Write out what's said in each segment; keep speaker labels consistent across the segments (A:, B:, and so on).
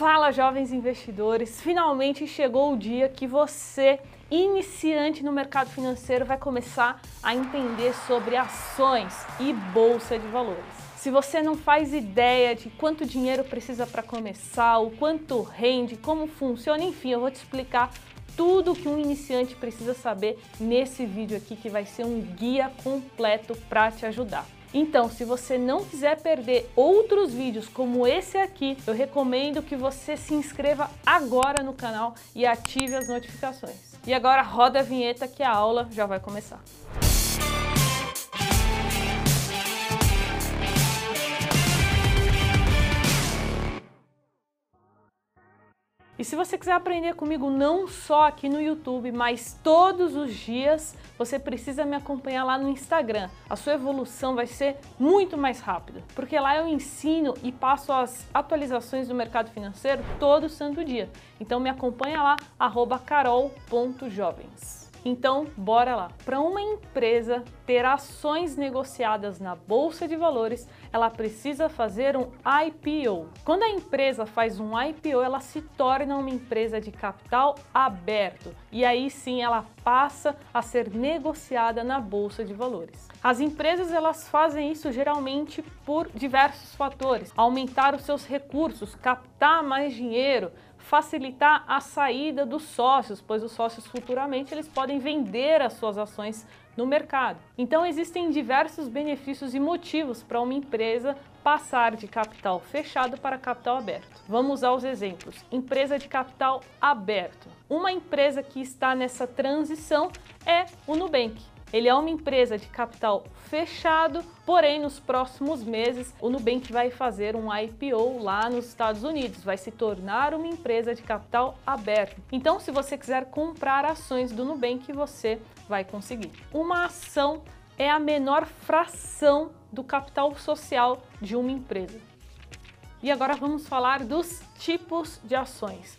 A: Fala, jovens investidores! Finalmente chegou o dia que você, iniciante no mercado financeiro, vai começar a entender sobre ações e bolsa de valores. Se você não faz ideia de quanto dinheiro precisa para começar, o quanto rende, como funciona, enfim, eu vou te explicar tudo que um iniciante precisa saber nesse vídeo aqui que vai ser um guia completo para te ajudar. Então, se você não quiser perder outros vídeos como esse aqui, eu recomendo que você se inscreva agora no canal e ative as notificações. E agora roda a vinheta que a aula já vai começar. E se você quiser aprender comigo não só aqui no YouTube, mas todos os dias, você precisa me acompanhar lá no Instagram. A sua evolução vai ser muito mais rápida, porque lá eu ensino e passo as atualizações do mercado financeiro todo santo dia. Então me acompanha lá, carol.jovens. Então, bora lá. Para uma empresa ter ações negociadas na bolsa de valores, ela precisa fazer um IPO. Quando a empresa faz um IPO, ela se torna uma empresa de capital aberto e aí sim ela passa a ser negociada na bolsa de valores. As empresas elas fazem isso geralmente por diversos fatores: aumentar os seus recursos, captar mais dinheiro, facilitar a saída dos sócios, pois os sócios futuramente eles podem vender as suas ações no mercado. Então existem diversos benefícios e motivos para uma empresa passar de capital fechado para capital aberto. Vamos aos exemplos. Empresa de capital aberto. Uma empresa que está nessa transição é o Nubank. Ele é uma empresa de capital fechado, porém nos próximos meses o Nubank vai fazer um IPO lá nos Estados Unidos, vai se tornar uma empresa de capital aberto. Então, se você quiser comprar ações do Nubank, você vai conseguir. Uma ação é a menor fração do capital social de uma empresa. E agora vamos falar dos tipos de ações.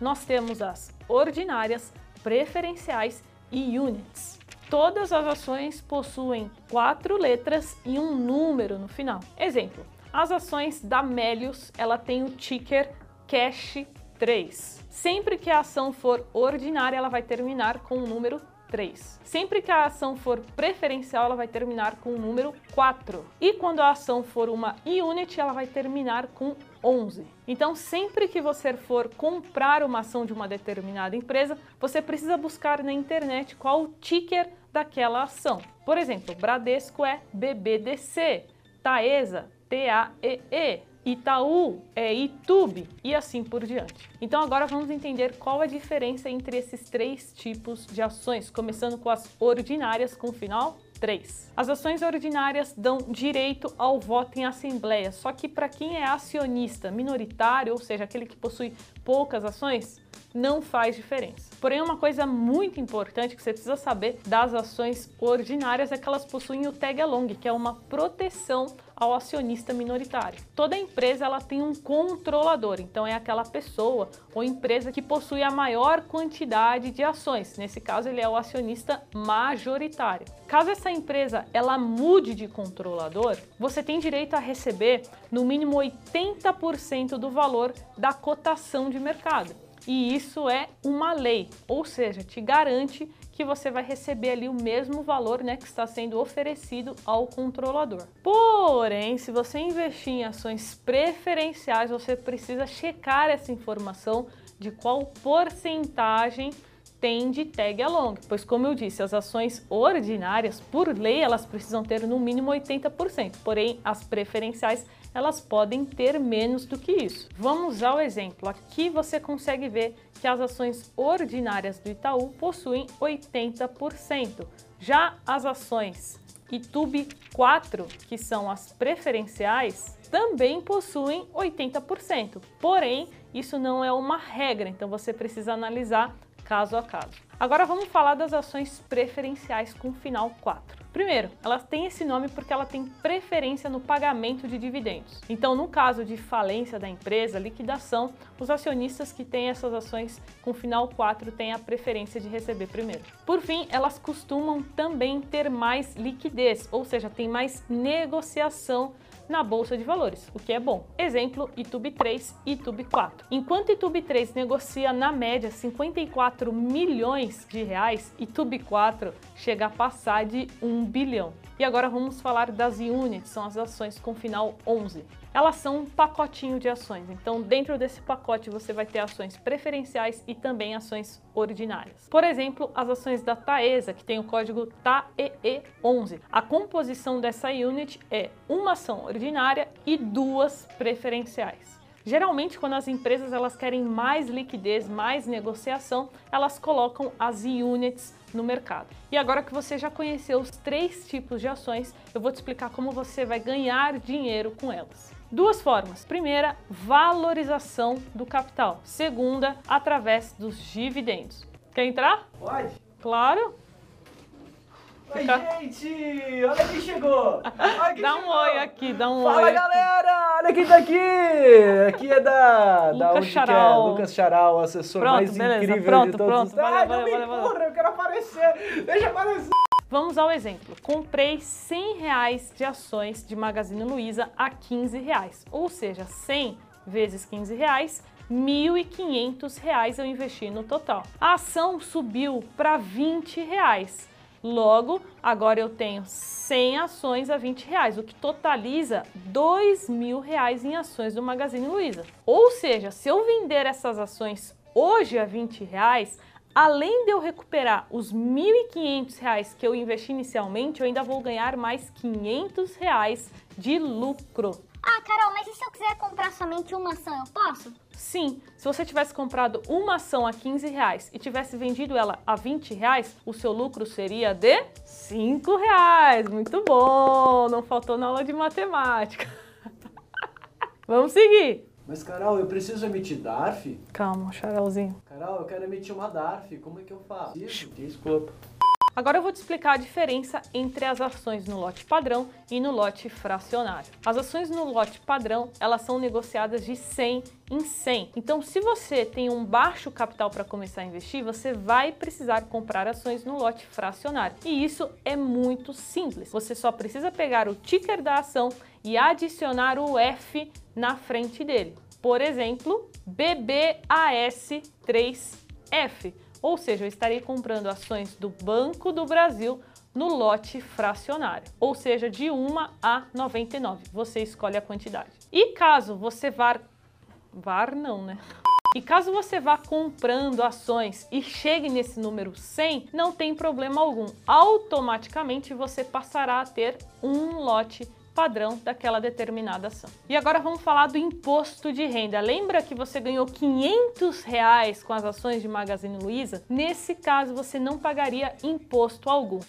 A: Nós temos as ordinárias, preferenciais e units. Todas as ações possuem quatro letras e um número no final. Exemplo, as ações da Melius, ela tem o ticker CASH 3. Sempre que a ação for ordinária, ela vai terminar com o número 3. Sempre que a ação for preferencial, ela vai terminar com o número 4. E quando a ação for uma unit, ela vai terminar com 11. Então, sempre que você for comprar uma ação de uma determinada empresa, você precisa buscar na internet qual o ticker daquela ação. Por exemplo, Bradesco é BBDC, Taesa, T-A-E-E, Itaú é Itube e assim por diante. Então agora vamos entender qual a diferença entre esses três tipos de ações, começando com as ordinárias com final 3. As ações ordinárias dão direito ao voto em assembleia, só que para quem é acionista minoritário, ou seja, aquele que possui poucas ações, não faz diferença. Porém, uma coisa muito importante que você precisa saber das ações ordinárias é que elas possuem o tag along, que é uma proteção ao acionista minoritário. Toda empresa ela tem um controlador, então é aquela pessoa ou empresa que possui a maior quantidade de ações. Nesse caso, ele é o acionista majoritário. Caso essa empresa ela mude de controlador, você tem direito a receber no mínimo 80% do valor da cotação de mercado e isso é uma lei, ou seja, te garante que você vai receber ali o mesmo valor né, que está sendo oferecido ao controlador. Porém, se você investir em ações preferenciais, você precisa checar essa informação de qual porcentagem tem de tag along, pois como eu disse, as ações ordinárias, por lei, elas precisam ter no mínimo 80%, porém as preferenciais elas podem ter menos do que isso. Vamos ao exemplo. Aqui você consegue ver que as ações ordinárias do Itaú possuem 80%. Já as ações Itube 4, que são as preferenciais, também possuem 80%. Porém, isso não é uma regra, então você precisa analisar caso a caso. Agora vamos falar das ações preferenciais com final 4. Primeiro, ela tem esse nome porque ela tem preferência no pagamento de dividendos. Então, no caso de falência da empresa, liquidação, os acionistas que têm essas ações com final 4 têm a preferência de receber primeiro. Por fim, elas costumam também ter mais liquidez, ou seja, tem mais negociação na bolsa de valores, o que é bom. Exemplo, YouTube 3 e YouTube 4. Enquanto YouTube 3 negocia na média 54 milhões de reais, YouTube 4 chega a passar de 1 bilhão. E agora vamos falar das units, são as ações com final 11. Elas são um pacotinho de ações, então dentro desse pacote você vai ter ações preferenciais e também ações ordinárias. Por exemplo, as ações da Taesa, que tem o código TAEE11. A composição dessa unit é uma ação ordinária e duas preferenciais. Geralmente, quando as empresas elas querem mais liquidez, mais negociação, elas colocam as units no mercado. E agora que você já conheceu os três tipos de ações, eu vou te explicar como você vai ganhar dinheiro com elas. Duas formas. Primeira, valorização do capital. Segunda, através dos dividendos. Quer entrar?
B: Pode.
A: Claro.
B: Oi,
A: Fica-
B: gente! Olha quem chegou! Olha quem
A: Dá um
B: chegou.
A: oi aqui, dá um
B: Fala,
A: oi. aqui.
B: galera! Olha quem tá aqui! Aqui é da... da
A: Lucas
B: onde que
A: Charal.
B: é? Lucas Charal, assessor
A: Pronto,
B: mais
A: beleza,
B: incrível
A: pronto,
B: de todos
A: pronto.
B: os...
A: Valeu,
B: Ai,
A: valeu, valeu, valeu.
B: empurra, eu quero aparecer! Deixa aparecer!
A: Vamos ao exemplo. Comprei 100 reais de ações de Magazine Luiza a 15 reais. Ou seja, 100 vezes 15 reais, 1.500 reais eu investi no total. A ação subiu para 20 reais. Logo, agora eu tenho 100 ações a 20 reais, o que totaliza 2 mil reais em ações do Magazine Luiza. Ou seja, se eu vender essas ações hoje a 20 reais, além de eu recuperar os 1.500 reais que eu investi inicialmente, eu ainda vou ganhar mais 500 reais de lucro.
C: Ah, Carol, mas e se eu quiser comprar somente uma ação, eu posso?
A: Sim, se você tivesse comprado uma ação a 15 reais e tivesse vendido ela a 20 reais, o seu lucro seria de 5 reais. Muito bom, não faltou na aula de matemática. Vamos seguir.
B: Mas, Carol, eu preciso emitir DARF?
A: Calma, charalzinho.
B: Carol, eu quero emitir uma DARF. Como é que eu faço? Desculpa.
A: Agora eu vou te explicar a diferença entre as ações no lote padrão e no lote fracionário. As ações no lote padrão, elas são negociadas de 100 em 100. Então, se você tem um baixo capital para começar a investir, você vai precisar comprar ações no lote fracionário. E isso é muito simples. Você só precisa pegar o ticker da ação e adicionar o F na frente dele. Por exemplo, BBAS3F. Ou seja, eu estarei comprando ações do Banco do Brasil no lote fracionário, ou seja, de 1 a 99. Você escolhe a quantidade. E caso você vá var não, né? E caso você vá comprando ações e chegue nesse número 100, não tem problema algum. Automaticamente você passará a ter um lote padrão daquela determinada ação. E agora vamos falar do imposto de renda. Lembra que você ganhou 500 reais com as ações de Magazine Luiza? Nesse caso, você não pagaria imposto algum.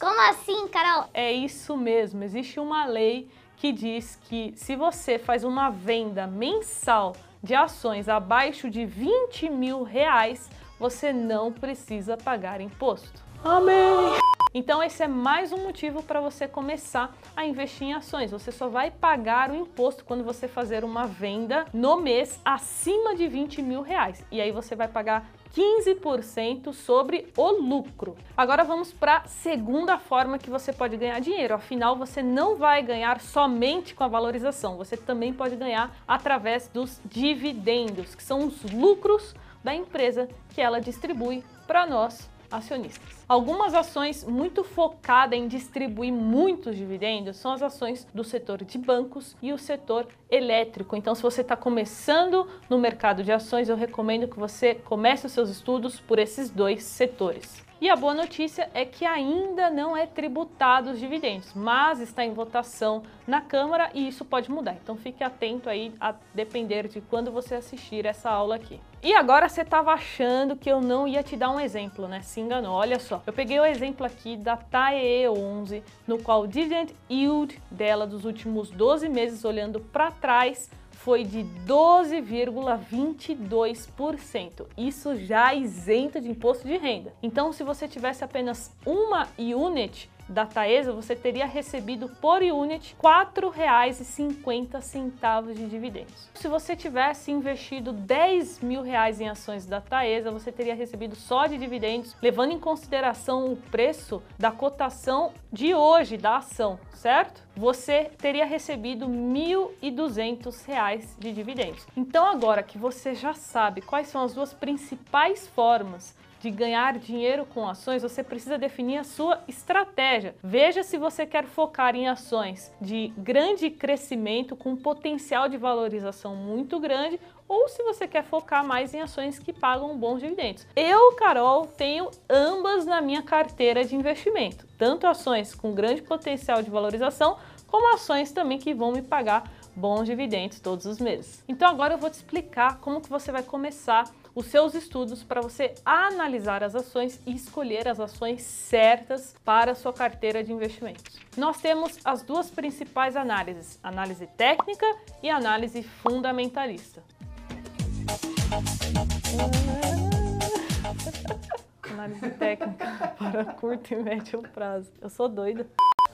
C: Como assim, Carol?
A: É isso mesmo, existe uma lei que diz que se você faz uma venda mensal de ações abaixo de 20 mil reais, você não precisa pagar imposto. Amém! Então esse é mais um motivo para você começar a investir em ações. Você só vai pagar o imposto quando você fazer uma venda no mês acima de 20 mil reais. E aí você vai pagar 15% sobre o lucro. Agora vamos para a segunda forma que você pode ganhar dinheiro. Afinal, você não vai ganhar somente com a valorização, você também pode ganhar através dos dividendos, que são os lucros da empresa que ela distribui para nós acionistas. Algumas ações muito focadas em distribuir muitos dividendos são as ações do setor de bancos e o setor elétrico. Então, se você está começando no mercado de ações, eu recomendo que você comece os seus estudos por esses dois setores. E a boa notícia é que ainda não é tributado os dividendos, mas está em votação na Câmara e isso pode mudar. Então fique atento aí a depender de quando você assistir essa aula aqui. E agora você estava achando que eu não ia te dar um exemplo, né? Se enganou. Olha só, eu peguei o exemplo aqui da TAE11, no qual o dividend yield dela dos últimos 12 meses olhando para trás foi de 12,22%. Isso já isento de imposto de renda. Então, se você tivesse apenas uma unit, da Taesa, você teria recebido por unit R$ 4,50 de dividendos. Se você tivesse investido 10 mil reais em ações da Taesa, você teria recebido só de dividendos, levando em consideração o preço da cotação de hoje da ação, certo? Você teria recebido R$ 1.200 de dividendos. Então agora que você já sabe quais são as duas principais formas de ganhar dinheiro com ações, você precisa definir a sua estratégia. Veja se você quer focar em ações de grande crescimento com potencial de valorização muito grande ou se você quer focar mais em ações que pagam bons dividendos. Eu, Carol, tenho ambas na minha carteira de investimento, tanto ações com grande potencial de valorização, como ações também que vão me pagar bons dividendos todos os meses. Então agora eu vou te explicar como que você vai começar os seus estudos para você analisar as ações e escolher as ações certas para a sua carteira de investimentos. Nós temos as duas principais análises, análise técnica e análise fundamentalista. análise técnica para curto e médio prazo. Eu sou doida.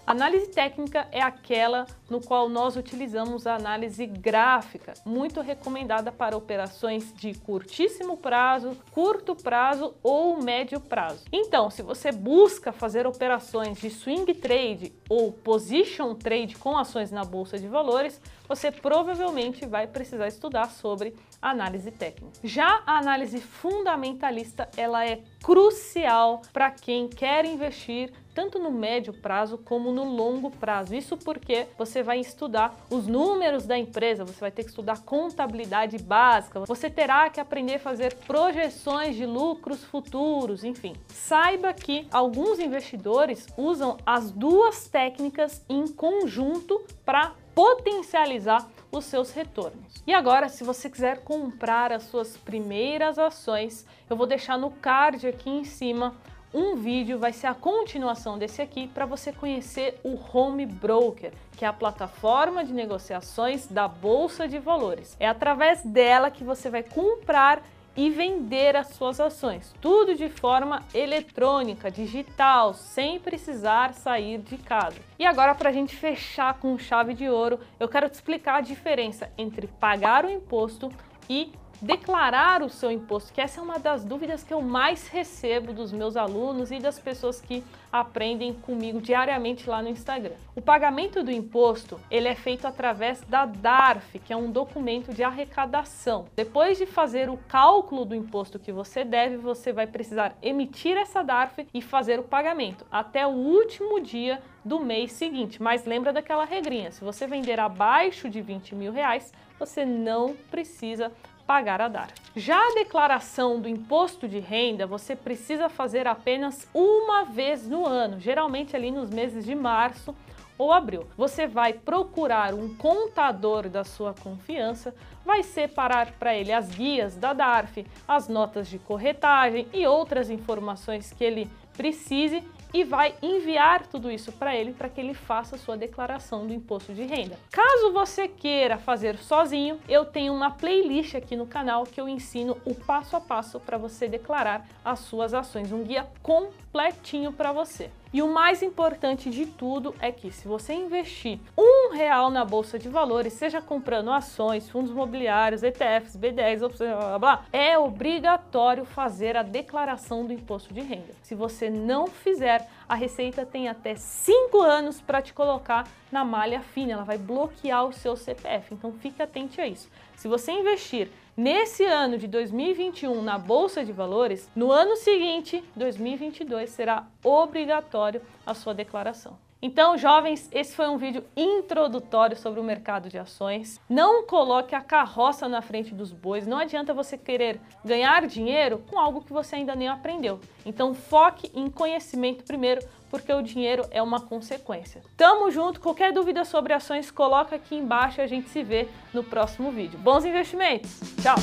A: Análise técnica é aquela no qual nós utilizamos a análise gráfica, muito recomendada para operações de curtíssimo prazo, curto prazo ou médio prazo. Então, se você busca fazer operações de swing trade ou position trade com ações na bolsa de valores, você provavelmente vai precisar estudar sobre análise técnica. Já a análise fundamentalista, ela é crucial para quem quer investir tanto no médio prazo como no longo prazo. Isso porque você vai estudar os números da empresa, você vai ter que estudar contabilidade básica, você terá que aprender a fazer projeções de lucros futuros, enfim. Saiba que alguns investidores usam as duas técnicas em conjunto para potencializar os seus retornos. E agora, se você quiser comprar as suas primeiras ações, eu vou deixar no card aqui em cima um vídeo, vai ser a continuação desse aqui, para você conhecer o Home Broker, que é a plataforma de negociações da Bolsa de Valores. É através dela que você vai comprar e vender as suas ações. Tudo de forma eletrônica, digital, sem precisar sair de casa. E agora, para a gente fechar com chave de ouro, eu quero te explicar a diferença entre pagar o imposto e declarar o seu imposto, que essa é uma das dúvidas que eu mais recebo dos meus alunos e das pessoas que aprendem comigo diariamente lá no Instagram. O pagamento do imposto, ele é feito através da DARF, que é um documento de arrecadação. Depois de fazer o cálculo do imposto que você deve, você vai precisar emitir essa DARF e fazer o pagamento até o último dia do mês seguinte. Mas lembra daquela regrinha, se você vender abaixo de 20 mil reais, você não precisa pagar a dar. Já a declaração do imposto de renda você precisa fazer apenas uma vez no ano, geralmente ali nos meses de março ou abril. Você vai procurar um contador da sua confiança, vai separar para ele as guias da DARF, as notas de corretagem e outras informações que ele precise e vai enviar tudo isso para ele para que ele faça sua declaração do imposto de renda. Caso você queira fazer sozinho, eu tenho uma playlist aqui no canal que eu ensino o passo a passo para você declarar as suas ações, um guia completinho para você. E o mais importante de tudo é que se você investir um real na bolsa de valores, seja comprando ações, fundos imobiliários, ETFs, B10, blá, blá, blá, é obrigatório fazer a declaração do imposto de renda. Se você não fizer, a Receita tem até 5 anos para te colocar na malha fina, ela vai bloquear o seu CPF, então fique atente a isso. Se você investir nesse ano de 2021 na Bolsa de Valores, no ano seguinte, 2022, será obrigatório a sua declaração. Então, jovens, esse foi um vídeo introdutório sobre o mercado de ações. Não coloque a carroça na frente dos bois. Não adianta você querer ganhar dinheiro com algo que você ainda nem aprendeu. Então, foque em conhecimento primeiro, porque o dinheiro é uma consequência. Tamo junto. Qualquer dúvida sobre ações, coloca aqui embaixo a gente se vê no próximo vídeo. Bons investimentos. Tchau.